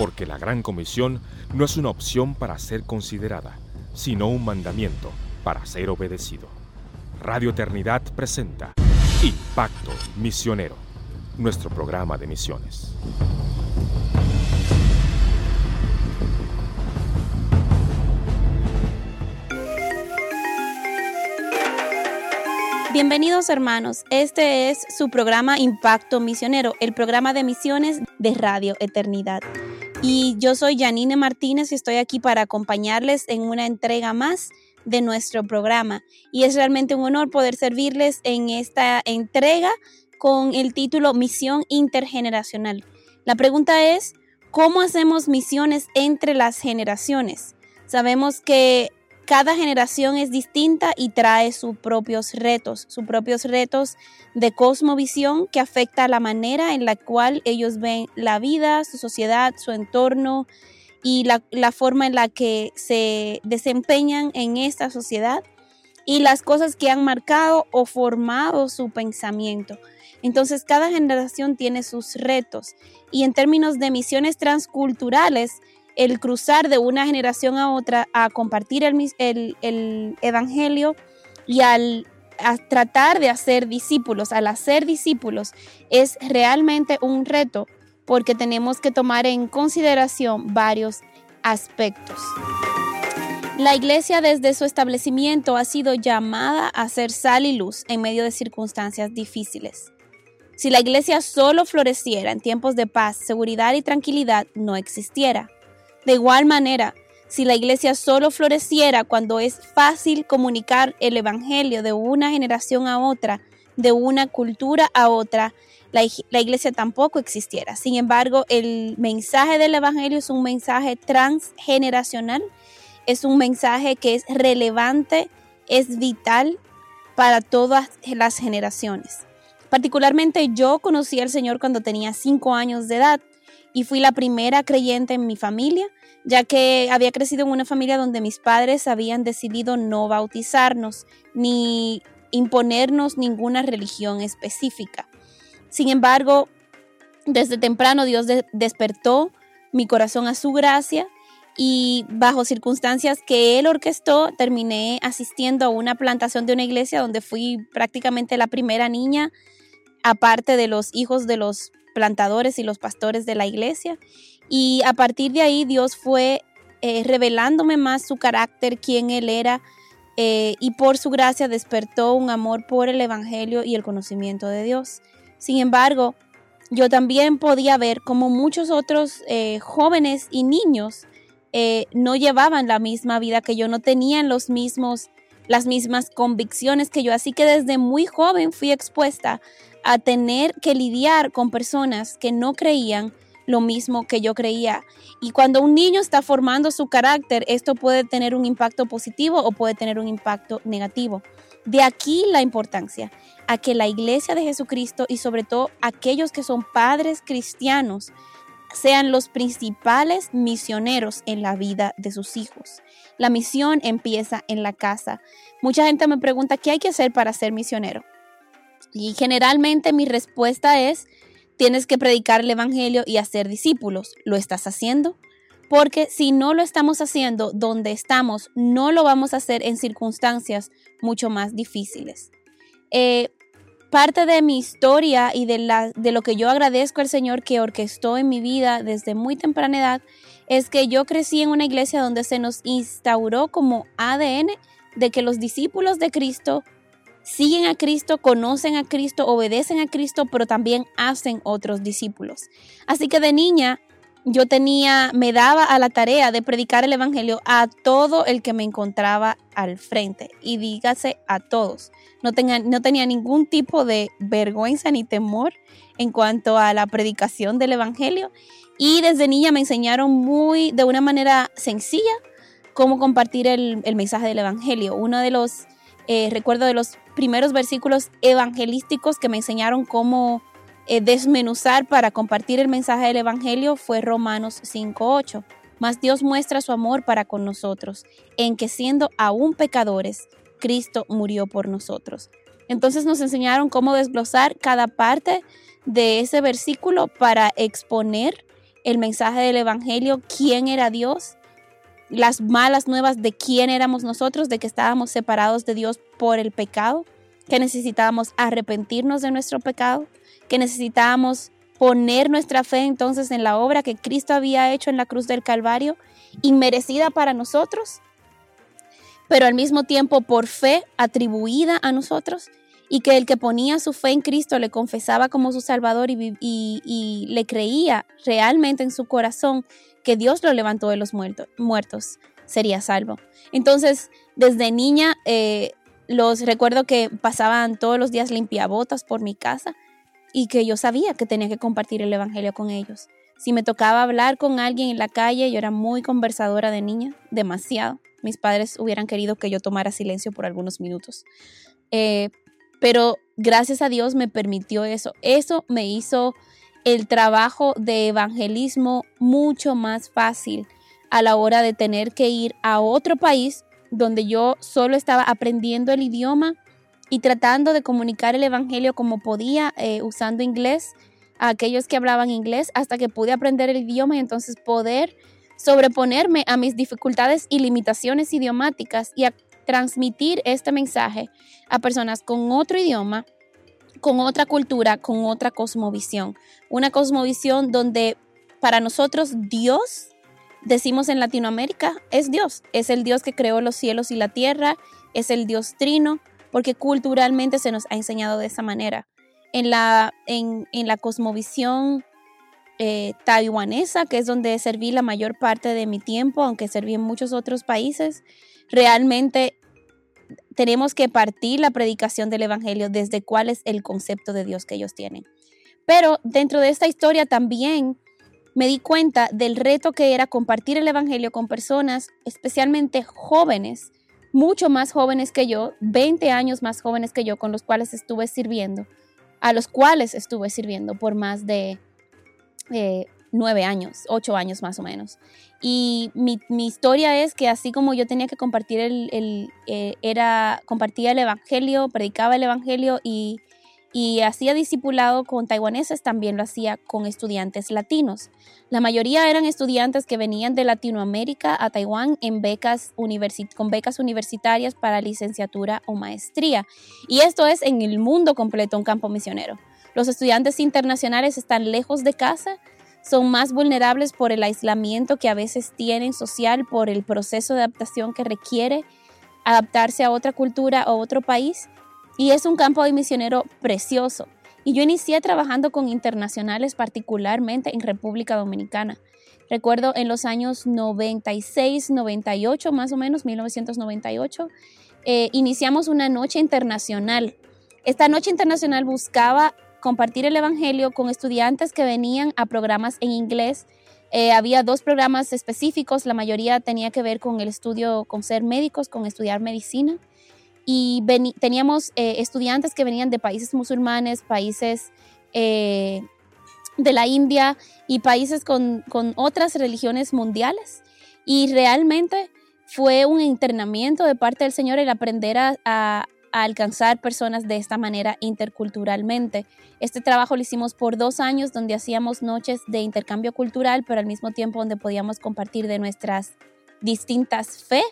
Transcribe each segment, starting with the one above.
porque la Gran Comisión no es una opción para ser considerada, sino un mandamiento para ser obedecido. Radio Eternidad presenta Impacto Misionero, nuestro programa de misiones. Bienvenidos hermanos, este es su programa Impacto Misionero, el programa de misiones de Radio Eternidad. Y yo soy Janine Martínez y estoy aquí para acompañarles en una entrega más de nuestro programa. Y es realmente un honor poder servirles en esta entrega con el título Misión Intergeneracional. La pregunta es, ¿cómo hacemos misiones entre las generaciones? Sabemos que cada generación es distinta y trae sus propios retos, sus propios retos de cosmovisión que afecta la manera en la cual ellos ven la vida, su sociedad, su entorno y la, la forma en la que se desempeñan en esta sociedad y las cosas que han marcado o formado su pensamiento. Entonces cada generación tiene sus retos y en términos de misiones transculturales, el cruzar de una generación a otra a compartir el, Evangelio y al tratar de hacer discípulos, al hacer discípulos, es realmente un reto porque tenemos que tomar en consideración varios aspectos. La iglesia desde su establecimiento ha sido llamada a ser sal y luz en medio de circunstancias difíciles. Si la iglesia solo floreciera en tiempos de paz, seguridad y tranquilidad, no existiera. De igual manera, si la iglesia solo floreciera cuando es fácil comunicar el Evangelio de una generación a otra, de una cultura a otra, la, iglesia tampoco existiera. Sin embargo, el mensaje del Evangelio es un mensaje transgeneracional, es un mensaje que es relevante, es vital para todas las generaciones. Particularmente yo conocí al Señor cuando tenía cinco años de edad y fui la primera creyente en mi familia, ya que había crecido en una familia donde mis padres habían decidido no bautizarnos ni imponernos ninguna religión específica. Sin embargo, desde temprano Dios despertó mi corazón a su gracia y bajo circunstancias que Él orquestó, terminé asistiendo a una plantación de una iglesia donde fui prácticamente la primera niña, aparte de los hijos de los plantadores y los pastores de la iglesia. Y a partir de ahí Dios fue eh, revelándome más su carácter, quién Él era, eh, y por su gracia despertó un amor por el Evangelio y el conocimiento de Dios. Sin embargo, yo también podía ver como muchos otros eh, jóvenes y niños no llevaban la misma vida que yo, no tenían los mismos, las mismas convicciones que yo. Así que desde muy joven fui expuesta a tener que lidiar con personas que no creían lo mismo que yo creía. Y cuando un niño está formando su carácter, esto puede tener un impacto positivo o puede tener un impacto negativo. De aquí la importancia a que la iglesia de Jesucristo y sobre todo aquellos que son padres cristianos sean los principales misioneros en la vida de sus hijos. La misión empieza en la casa. Mucha gente me pregunta, ¿qué hay que hacer para ser misionero? Y generalmente mi respuesta es, tienes que predicar el Evangelio y hacer discípulos. ¿Lo estás haciendo? Porque si no lo estamos haciendo donde estamos, no lo vamos a hacer en circunstancias mucho más difíciles. Eh, parte de mi historia y de, la, de lo que yo agradezco al Señor que orquestó en mi vida desde muy temprana edad es que yo crecí en una iglesia donde se nos instauró como ADN de que los discípulos de Cristo siguen a Cristo, conocen a Cristo, obedecen a Cristo, pero también hacen otros discípulos. Así que de niña yo tenía, me daba a la tarea de predicar el Evangelio a todo el que me encontraba al frente. Y dígase a todos. No tenía, no tenía ningún tipo de vergüenza ni temor en cuanto a la predicación del Evangelio. Y desde niña me enseñaron muy, de una manera sencilla, cómo compartir el, mensaje del Evangelio. Uno de los eh, recuerdo de los primeros versículos evangelísticos que me enseñaron cómo eh, desmenuzar para compartir el mensaje del Evangelio fue Romanos 5.8. Mas Dios muestra su amor para con nosotros, en que siendo aún pecadores, Cristo murió por nosotros. Entonces nos enseñaron cómo desglosar cada parte de ese versículo para exponer el mensaje del Evangelio, quién era Dios, las malas nuevas de quién éramos nosotros, de que estábamos separados de Dios por el pecado, que necesitábamos arrepentirnos de nuestro pecado, que necesitábamos poner nuestra fe entonces en la obra que Cristo había hecho en la cruz del Calvario, inmerecida para nosotros, pero al mismo tiempo por fe atribuida a nosotros, y que el que ponía su fe en Cristo le confesaba como su Salvador y, le creía realmente en su corazón que Dios lo levantó de los muertos, sería salvo. Entonces, desde niña, eh, los recuerdo que pasaban todos los días limpiabotas por mi casa y que yo sabía que tenía que compartir el Evangelio con ellos. Si me tocaba hablar con alguien en la calle, yo era muy conversadora de niña, demasiado. Mis padres hubieran querido que yo tomara silencio por algunos minutos. Eh, pero gracias a Dios me permitió eso. Eso me hizo el trabajo de evangelismo mucho más fácil a la hora de tener que ir a otro país donde yo solo estaba aprendiendo el idioma y tratando de comunicar el Evangelio como podía eh, usando inglés a aquellos que hablaban inglés hasta que pude aprender el idioma y entonces poder sobreponerme a mis dificultades y limitaciones idiomáticas y a transmitir este mensaje a personas con otro idioma, con otra cultura, con otra cosmovisión. Una cosmovisión donde para nosotros Dios, decimos en Latinoamérica, es Dios. Es el Dios que creó los cielos y la tierra, es el Dios trino, porque culturalmente se nos ha enseñado de esa manera. En la, en, la cosmovisión eh, taiwanesa, que es donde serví la mayor parte de mi tiempo, aunque serví en muchos otros países, realmente tenemos que partir la predicación del Evangelio desde cuál es el concepto de Dios que ellos tienen. Pero dentro de esta historia también me di cuenta del reto que era compartir el Evangelio con personas, especialmente jóvenes, mucho más jóvenes que yo, 20 años más jóvenes que yo, con los cuales estuve sirviendo, a los cuales estuve sirviendo por más de eh, nueve años, ocho años más o menos. Y mi, historia es que así como yo tenía que compartir el, eh, era, compartía el evangelio, predicaba el evangelio y y hacía discipulado con taiwaneses, también lo hacía con estudiantes latinos. La mayoría eran estudiantes que venían de Latinoamérica a Taiwán en becas con becas universitarias para licenciatura o maestría. Y esto es en el mundo completo un campo misionero. Los estudiantes internacionales están lejos de casa, son más vulnerables por el aislamiento que a veces tienen social, por el proceso de adaptación que requiere adaptarse a otra cultura o otro país y es un campo de misionero precioso. Y yo inicié trabajando con internacionales, particularmente en República Dominicana. Recuerdo en los años 96, 98, más o menos, 1998, eh, iniciamos una noche internacional. Esta noche internacional buscaba compartir el Evangelio con estudiantes que venían a programas en inglés. Eh, había dos programas específicos, la mayoría tenía que ver con el estudio, con ser médicos, con estudiar medicina y teníamos eh, estudiantes que venían de países musulmanes, países eh, de la India y países con, otras religiones mundiales. Y realmente fue un internamiento de parte del Señor el aprender a, alcanzar personas de esta manera interculturalmente. Este trabajo lo hicimos por dos años donde hacíamos noches de intercambio cultural, pero al mismo tiempo donde podíamos compartir de nuestras distintas fe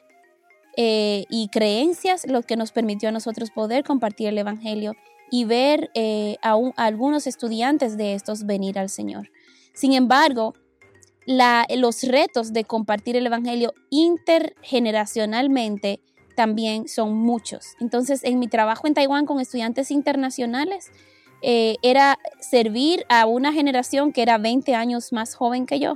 eh, y creencias, lo que nos permitió a nosotros poder compartir el Evangelio y ver eh, a, algunos estudiantes de estos venir al Señor. Sin embargo, los retos de compartir el Evangelio intergeneracionalmente también son muchos. Entonces, en mi trabajo en Taiwán con estudiantes internacionales, eh, era servir a una generación que era 20 años más joven que yo.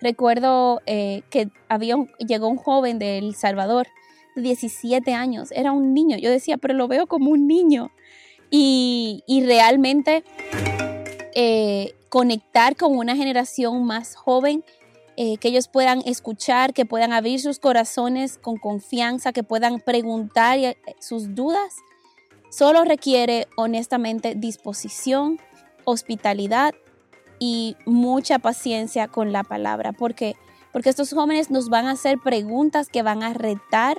Recuerdo que había llegó un joven de El Salvador 17 años, era un niño. Yo decía, pero lo veo como un niño. Y, realmente eh, conectar con una generación más joven, eh, que ellos puedan escuchar, que puedan abrir sus corazones con confianza, que puedan preguntar eh, sus dudas, solo requiere honestamente disposición, hospitalidad y mucha paciencia con la palabra, porque porque estos jóvenes nos van a hacer preguntas que van a retar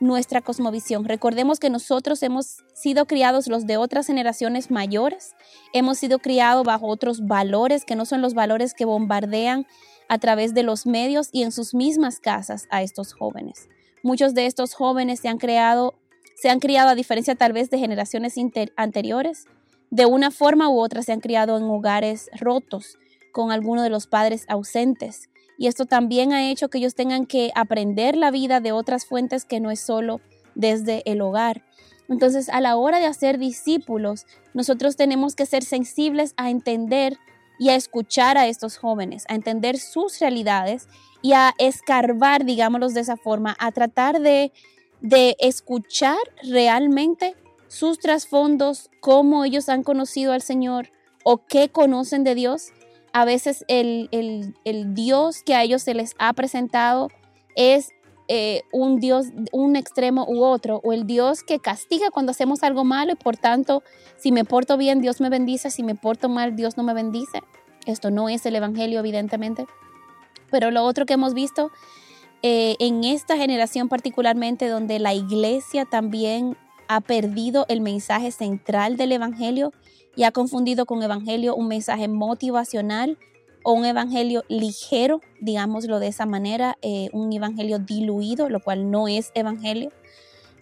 nuestra cosmovisión. Recordemos que nosotros hemos sido criados los de otras generaciones mayores, hemos sido criados bajo otros valores que no son los valores que bombardean a través de los medios y en sus mismas casas a estos jóvenes. Muchos de estos jóvenes se han creado, se han criado a diferencia tal vez de generaciones anteriores, de una forma u otra se han criado en hogares rotos, con alguno de los padres ausentes, y esto también ha hecho que ellos tengan que aprender la vida de otras fuentes que no es solo desde el hogar. Entonces, a la hora de hacer discípulos, nosotros tenemos que ser sensibles a entender y a escuchar a estos jóvenes, a entender sus realidades y a escarbar, digámoslo de esa forma, a tratar de, de escuchar realmente sus trasfondos, cómo ellos han conocido al Señor o qué conocen de Dios a veces el, Dios que a ellos se les ha presentado es eh, un Dios, un extremo u otro, o el Dios que castiga cuando hacemos algo malo y por tanto, si me porto bien, Dios me bendice, si me porto mal, Dios no me bendice. Esto no es el Evangelio, evidentemente. Pero lo otro que hemos visto eh, en esta generación particularmente, donde la iglesia también ha perdido el mensaje central del Evangelio, y ha confundido con evangelio un mensaje motivacional o un evangelio ligero, digámoslo de esa manera, eh, un evangelio diluido, lo cual no es evangelio.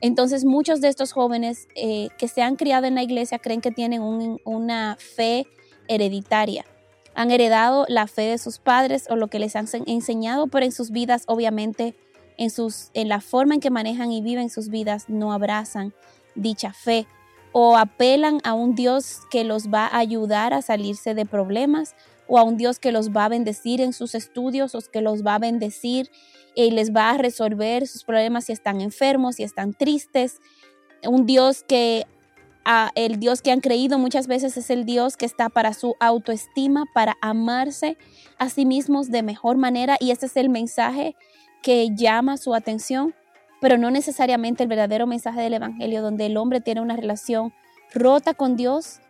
Entonces muchos de estos jóvenes eh, que se han criado en la iglesia creen que tienen una fe hereditaria. Han heredado la fe de sus padres o lo que les han enseñado, pero en sus vidas, obviamente, en, sus, en la forma en que manejan y viven sus vidas, no abrazan dicha fe o apelan a un Dios que los va a ayudar a salirse de problemas o a un Dios que los va a bendecir en sus estudios o que los va a bendecir y les va a resolver sus problemas si están enfermos, si están tristes. Un Dios que el Dios que han creído muchas veces es el Dios que está para su autoestima, para amarse a sí mismos de mejor manera y ese es el mensaje que llama su atención pero no necesariamente el verdadero mensaje del Evangelio, donde el hombre tiene una relación rota con Dios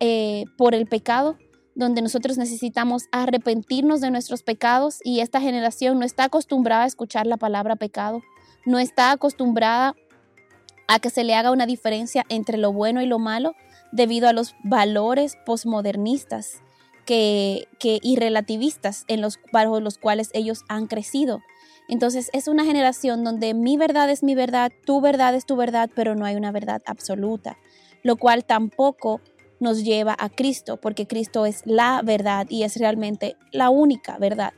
eh, por el pecado, donde nosotros necesitamos arrepentirnos de nuestros pecados y esta generación no está acostumbrada a escuchar la palabra pecado, no está acostumbrada a que se le haga una diferencia entre lo bueno y lo malo debido a los valores posmodernistas que, que, y relativistas en los, bajo los cuales ellos han crecido. Entonces es una generación donde mi verdad es mi verdad, tu verdad es tu verdad, pero no hay una verdad absoluta, lo cual tampoco nos lleva a Cristo, porque Cristo es la verdad y es realmente la única verdad.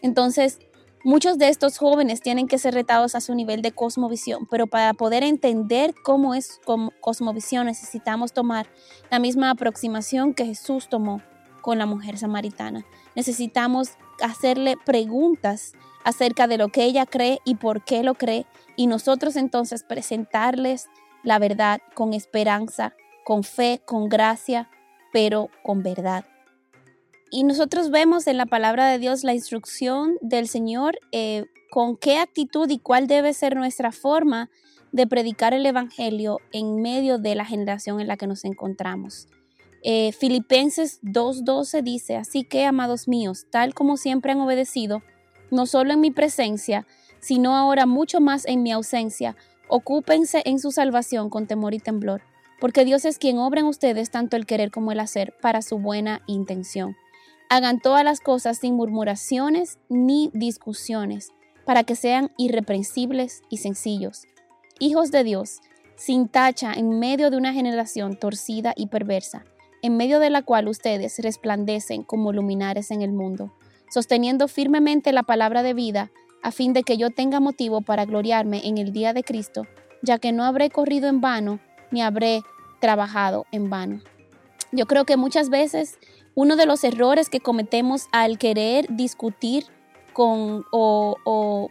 Entonces, muchos de estos jóvenes tienen que ser retados a su nivel de cosmovisión, pero para poder entender cómo es cosmovisión necesitamos tomar la misma aproximación que Jesús tomó con la mujer samaritana. Necesitamos hacerle preguntas acerca de lo que ella cree y por qué lo cree, y nosotros entonces presentarles la verdad con esperanza, con fe, con gracia, pero con verdad. Y nosotros vemos en la palabra de Dios la instrucción del Señor eh, con qué actitud y cuál debe ser nuestra forma de predicar el Evangelio en medio de la generación en la que nos encontramos. Eh, Filipenses 2.12 dice, así que, amados míos, tal como siempre han obedecido, no solo en mi presencia, sino ahora mucho más en mi ausencia, ocúpense en su salvación con temor y temblor, porque Dios es quien obra en ustedes tanto el querer como el hacer para su buena intención. Hagan todas las cosas sin murmuraciones ni discusiones, para que sean irreprensibles y sencillos. Hijos de Dios, sin tacha en medio de una generación torcida y perversa, en medio de la cual ustedes resplandecen como luminares en el mundo sosteniendo firmemente la palabra de vida, a fin de que yo tenga motivo para gloriarme en el día de Cristo, ya que no habré corrido en vano, ni habré trabajado en vano. Yo creo que muchas veces uno de los errores que cometemos al querer discutir con o, o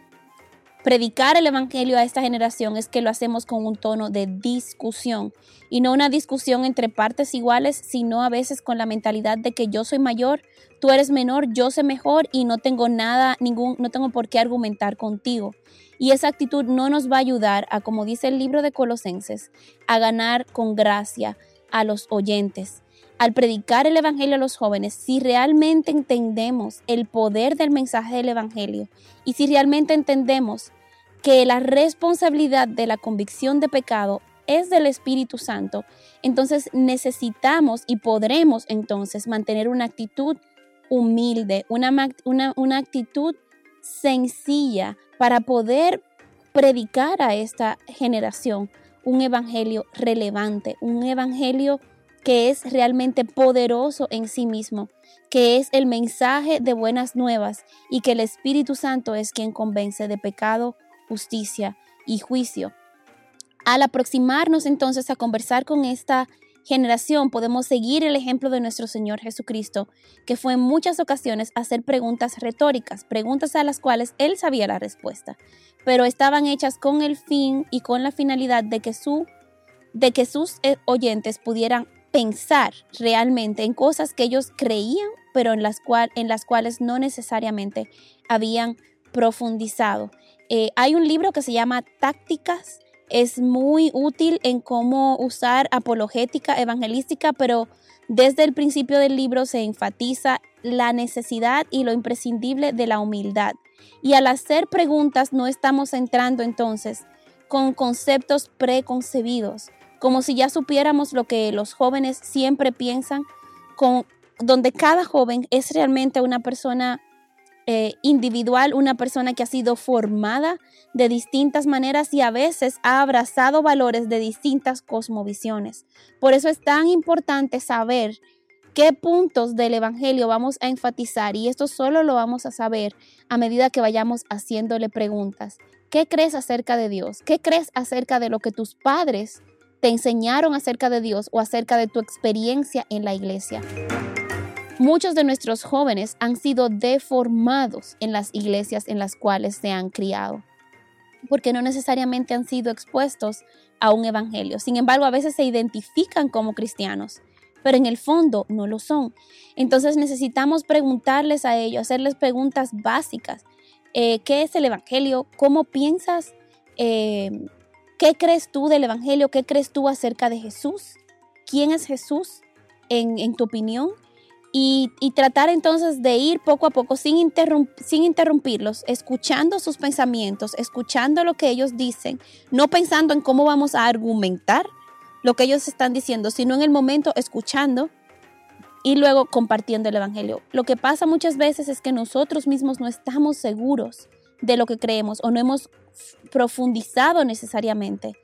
predicar el Evangelio a esta generación es que lo hacemos con un tono de discusión y no una discusión entre partes iguales, sino a veces con la mentalidad de que yo soy mayor, tú eres menor, yo sé mejor y no tengo nada, ningún, no tengo por qué argumentar contigo. Y esa actitud no nos va a ayudar a, como dice el libro de Colosenses, a ganar con gracia a los oyentes. Al predicar el Evangelio a los jóvenes, si realmente entendemos el poder del mensaje del Evangelio y si realmente entendemos que la responsabilidad de la convicción de pecado es del Espíritu Santo, entonces necesitamos y podremos entonces mantener una actitud humilde, una, una, actitud sencilla para poder predicar a esta generación un evangelio relevante, un evangelio que es realmente poderoso en sí mismo, que es el mensaje de buenas nuevas y que el Espíritu Santo es quien convence de pecado, justicia y juicio. Al aproximarnos entonces a conversar con esta generación podemos seguir el ejemplo de nuestro Señor Jesucristo, que fue en muchas ocasiones hacer preguntas retóricas, preguntas a las cuales él sabía la respuesta, pero estaban hechas con el fin y con la finalidad de que, su, de que sus eh, oyentes pudieran pensar realmente en cosas que ellos creían, pero en las, cual, en las cuales no necesariamente habían profundizado. Eh, hay un libro que se llama Tácticas es muy útil en cómo usar apologética evangelística, pero desde el principio del libro se enfatiza la necesidad y lo imprescindible de la humildad. Y al hacer preguntas no estamos entrando entonces con conceptos preconcebidos, como si ya supiéramos lo que los jóvenes siempre piensan, donde cada joven es realmente una persona eh, individual, una persona que ha sido formada de distintas maneras y a veces ha abrazado valores de distintas cosmovisiones. Por eso es tan importante saber qué puntos del Evangelio vamos a enfatizar y esto solo lo vamos a saber a medida que vayamos haciéndole preguntas. ¿Qué crees acerca de Dios? ¿Qué crees acerca de lo que tus padres te enseñaron acerca de Dios o acerca de tu experiencia en la iglesia? Muchos de nuestros jóvenes han sido deformados en las iglesias en las cuales se han criado, porque no necesariamente han sido expuestos a un evangelio. Sin embargo, a veces se identifican como cristianos, pero en el fondo no lo son. Entonces necesitamos preguntarles a ellos, hacerles preguntas básicas. Eh, ¿Qué es el evangelio? ¿Cómo piensas? Eh, ¿Qué crees tú del evangelio? ¿Qué crees tú acerca de Jesús? ¿Quién es Jesús en, tu opinión? y, tratar entonces de ir poco a poco sin interrumpirlos, escuchando sus pensamientos, escuchando lo que ellos dicen, no pensando en cómo vamos a argumentar lo que ellos están diciendo, sino en el momento escuchando y luego compartiendo el Evangelio. Lo que pasa muchas veces es que nosotros mismos no estamos seguros de lo que creemos o no hemos profundizado necesariamente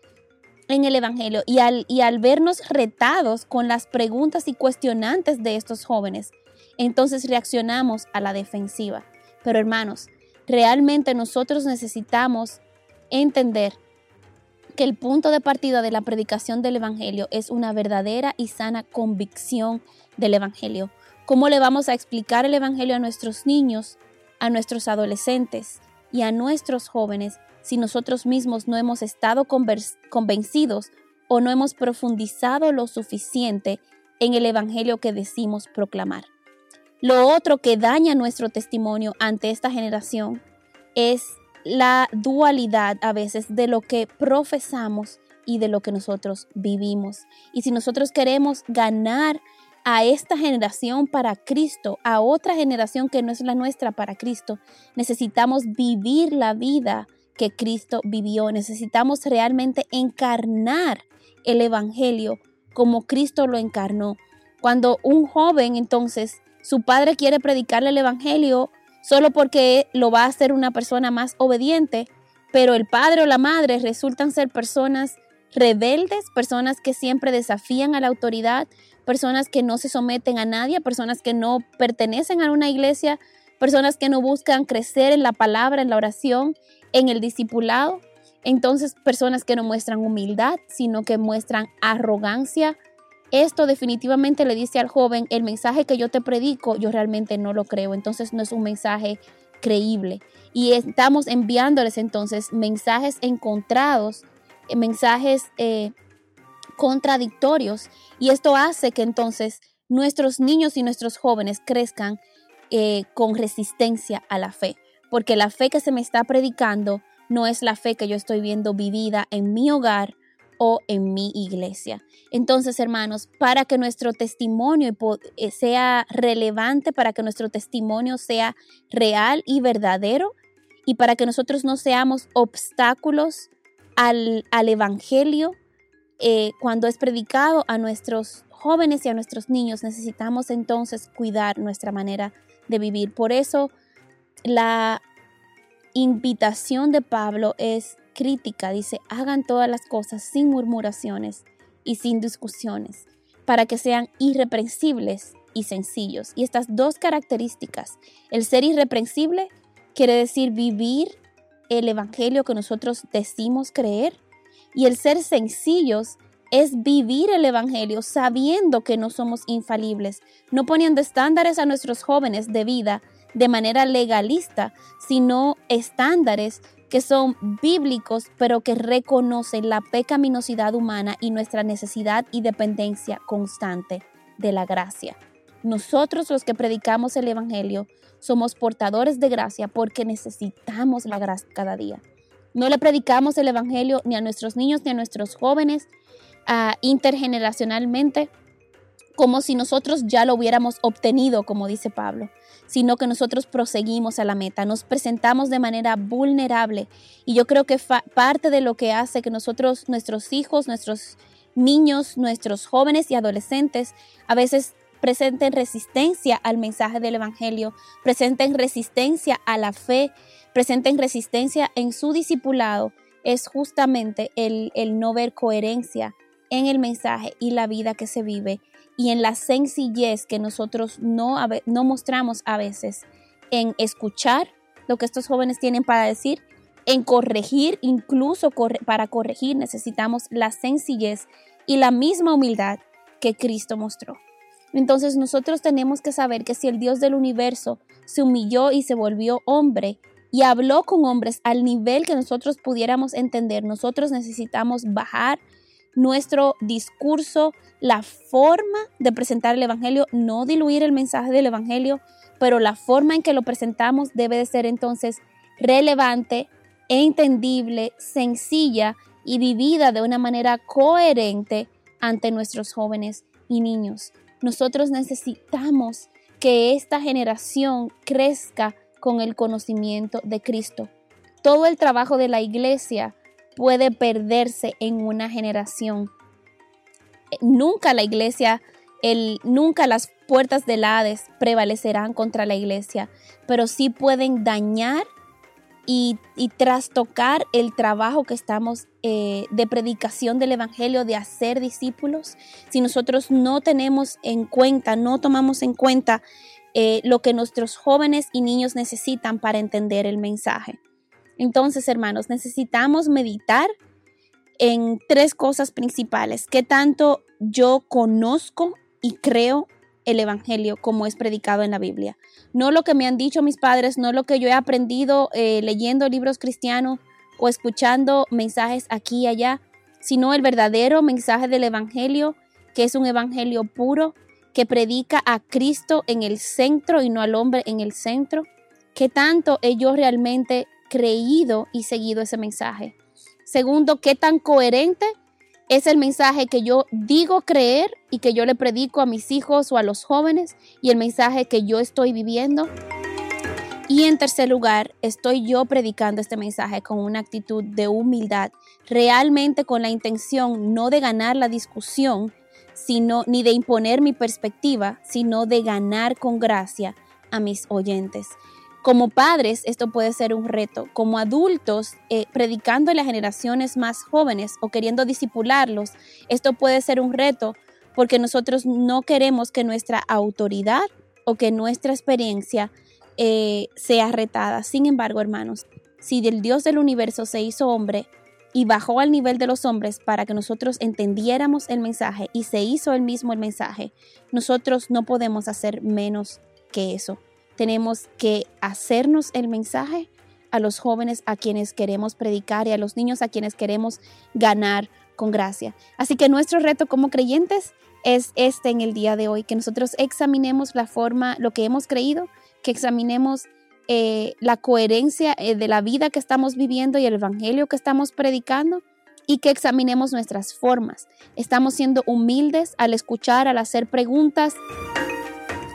en el Evangelio y al, y al vernos retados con las preguntas y cuestionantes de estos jóvenes, entonces reaccionamos a la defensiva. Pero hermanos, realmente nosotros necesitamos entender que el punto de partida de la predicación del Evangelio es una verdadera y sana convicción del Evangelio. ¿Cómo le vamos a explicar el Evangelio a nuestros niños, a nuestros adolescentes y a nuestros jóvenes si nosotros mismos no hemos estado convencidos o no hemos profundizado lo suficiente en el Evangelio que decimos proclamar. Lo otro que daña nuestro testimonio ante esta generación es la dualidad a veces de lo que profesamos y de lo que nosotros vivimos. Y si nosotros queremos ganar a esta generación para Cristo, a otra generación que no es la nuestra para Cristo, necesitamos vivir la vida que Cristo vivió. Necesitamos realmente encarnar el Evangelio como Cristo lo encarnó. Cuando un joven entonces, su padre quiere predicarle el Evangelio solo porque lo va a hacer una persona más obediente, pero el padre o la madre resultan ser personas rebeldes, personas que siempre desafían a la autoridad, personas que no se someten a nadie, personas que no pertenecen a una iglesia, personas que no buscan crecer en la palabra, en la oración en el discipulado, entonces personas que no muestran humildad, sino que muestran arrogancia. Esto definitivamente le dice al joven, el mensaje que yo te predico, yo realmente no lo creo, entonces no es un mensaje creíble. Y estamos enviándoles entonces mensajes encontrados, mensajes eh, contradictorios. Y esto hace que entonces nuestros niños y nuestros jóvenes crezcan eh, con resistencia a la fe porque la fe que se me está predicando no es la fe que yo estoy viendo vivida en mi hogar o en mi iglesia. Entonces, hermanos, para que nuestro testimonio eh, sea relevante, para que nuestro testimonio sea real y verdadero, y para que nosotros no seamos obstáculos al, Evangelio eh, cuando es predicado a nuestros jóvenes y a nuestros niños. Necesitamos entonces cuidar nuestra manera de vivir. Por eso la invitación de Pablo es crítica. Dice, hagan todas las cosas sin murmuraciones y sin discusiones, para que sean irreprensibles y sencillos. Y estas dos características, el ser irreprensible quiere decir vivir el Evangelio que nosotros decimos creer, y el ser sencillos es vivir el Evangelio sabiendo que no somos infalibles, no poniendo estándares a nuestros jóvenes de vida de manera legalista, sino estándares que son bíblicos, pero que reconocen la pecaminosidad humana y nuestra necesidad y dependencia constante de la gracia. Nosotros los que predicamos el Evangelio somos portadores de gracia porque necesitamos la gracia cada día. No le predicamos el Evangelio ni a nuestros niños ni a nuestros jóvenes uh, intergeneracionalmente como si nosotros ya lo hubiéramos obtenido, como dice Pablo, sino que nosotros proseguimos a la meta, nos presentamos de manera vulnerable. Y yo creo que parte de lo que hace que nosotros, nuestros hijos, nuestros niños, nuestros jóvenes y adolescentes, a veces presenten resistencia al mensaje del Evangelio, presenten resistencia a la fe, presenten resistencia en su discipulado, es justamente el, el no ver coherencia en el mensaje y la vida que se vive y en la sencillez que nosotros no, no mostramos a veces en escuchar lo que estos jóvenes tienen para decir, en corregir, incluso para corregir necesitamos la sencillez y la misma humildad que Cristo mostró. Entonces nosotros tenemos que saber que si el Dios del universo se humilló y se volvió hombre y habló con hombres al nivel que nosotros pudiéramos entender, nosotros necesitamos bajar nuestro discurso, la forma de presentar el Evangelio, no diluir el mensaje del Evangelio, pero la forma en que lo presentamos debe de ser entonces relevante, entendible, sencilla y vivida de una manera coherente ante nuestros jóvenes y niños. Nosotros necesitamos que esta generación crezca con el conocimiento de Cristo. Todo el trabajo de la iglesia puede perderse en una generación. Nunca la iglesia, el, nunca las puertas del Hades prevalecerán contra la iglesia, pero sí pueden dañar y, trastocar el trabajo que estamos eh, de predicación del Evangelio, de hacer discípulos, si nosotros no tenemos en cuenta, no tomamos en cuenta eh, lo que nuestros jóvenes y niños necesitan para entender el mensaje. Entonces, hermanos, necesitamos meditar en tres cosas principales. ¿Qué tanto yo conozco y creo el Evangelio como es predicado en la Biblia. No lo que me han dicho mis padres, no lo que yo he aprendido eh, leyendo libros cristianos o escuchando mensajes aquí y allá, sino el verdadero mensaje del Evangelio, que es un Evangelio puro, que predica a Cristo en el centro y no al hombre en el centro. ¿Qué tanto he yo realmente creído y seguido ese mensaje? Segundo, ¿qué tan coherente es el mensaje que yo digo creer y que yo le predico a mis hijos o a los jóvenes y el mensaje que yo estoy viviendo. Y en tercer lugar, estoy yo predicando este mensaje con una actitud de humildad, realmente con la intención no de ganar la discusión, sino ni de imponer mi perspectiva, sino de ganar con gracia a mis oyentes. Como padres, esto puede ser un reto. Como adultos, eh, predicando a las generaciones más jóvenes o queriendo disipularlos, esto puede ser un reto porque nosotros no queremos que nuestra autoridad o que nuestra experiencia eh, sea retada. Sin embargo, hermanos, si el Dios del universo se hizo hombre y bajó al nivel de los hombres para que nosotros entendiéramos el mensaje y se hizo el mismo el mensaje, nosotros no podemos hacer menos que eso tenemos que hacernos el mensaje a los jóvenes a quienes queremos predicar y a los niños a quienes queremos ganar con gracia. Así que nuestro reto como creyentes es este en el día de hoy, que nosotros examinemos la forma, lo que hemos creído, que examinemos eh, la coherencia eh, de la vida que estamos viviendo y el evangelio que estamos predicando y que examinemos nuestras formas. Estamos siendo humildes al escuchar, al hacer preguntas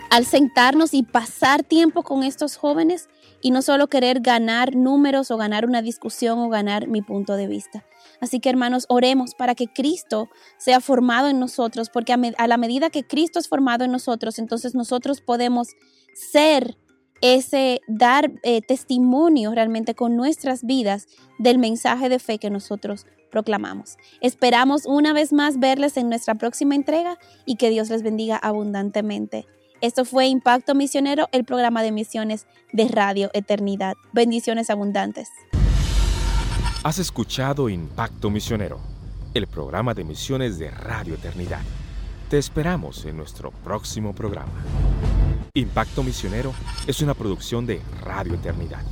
al sentarnos y pasar tiempo con estos jóvenes y no solo querer ganar números o ganar una discusión o ganar mi punto de vista. Así que hermanos, oremos para que Cristo sea formado en nosotros, porque a, la medida que Cristo es formado en nosotros, entonces nosotros podemos ser ese, dar eh, testimonio realmente con nuestras vidas del mensaje de fe que nosotros proclamamos. Esperamos una vez más verles en nuestra próxima entrega y que Dios les bendiga abundantemente. Esto fue Impacto Misionero, el programa de misiones de Radio Eternidad. Bendiciones abundantes. Has escuchado Impacto Misionero, el programa de misiones de Radio Eternidad. Te esperamos en nuestro próximo programa. Impacto Misionero es una producción de Radio Eternidad.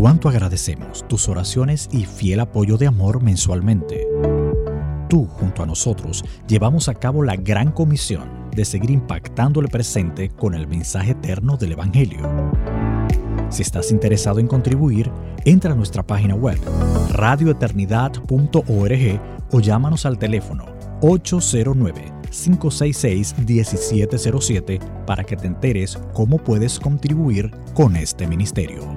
Cuánto agradecemos tus oraciones y fiel apoyo de amor mensualmente. Tú, junto a nosotros, llevamos a cabo la gran comisión de seguir impactando el presente con el mensaje eterno del Evangelio. Si estás interesado en contribuir, entra a nuestra página web radioeternidad.org o llámanos al teléfono 809-566-1707 para que te enteres cómo puedes contribuir con este ministerio.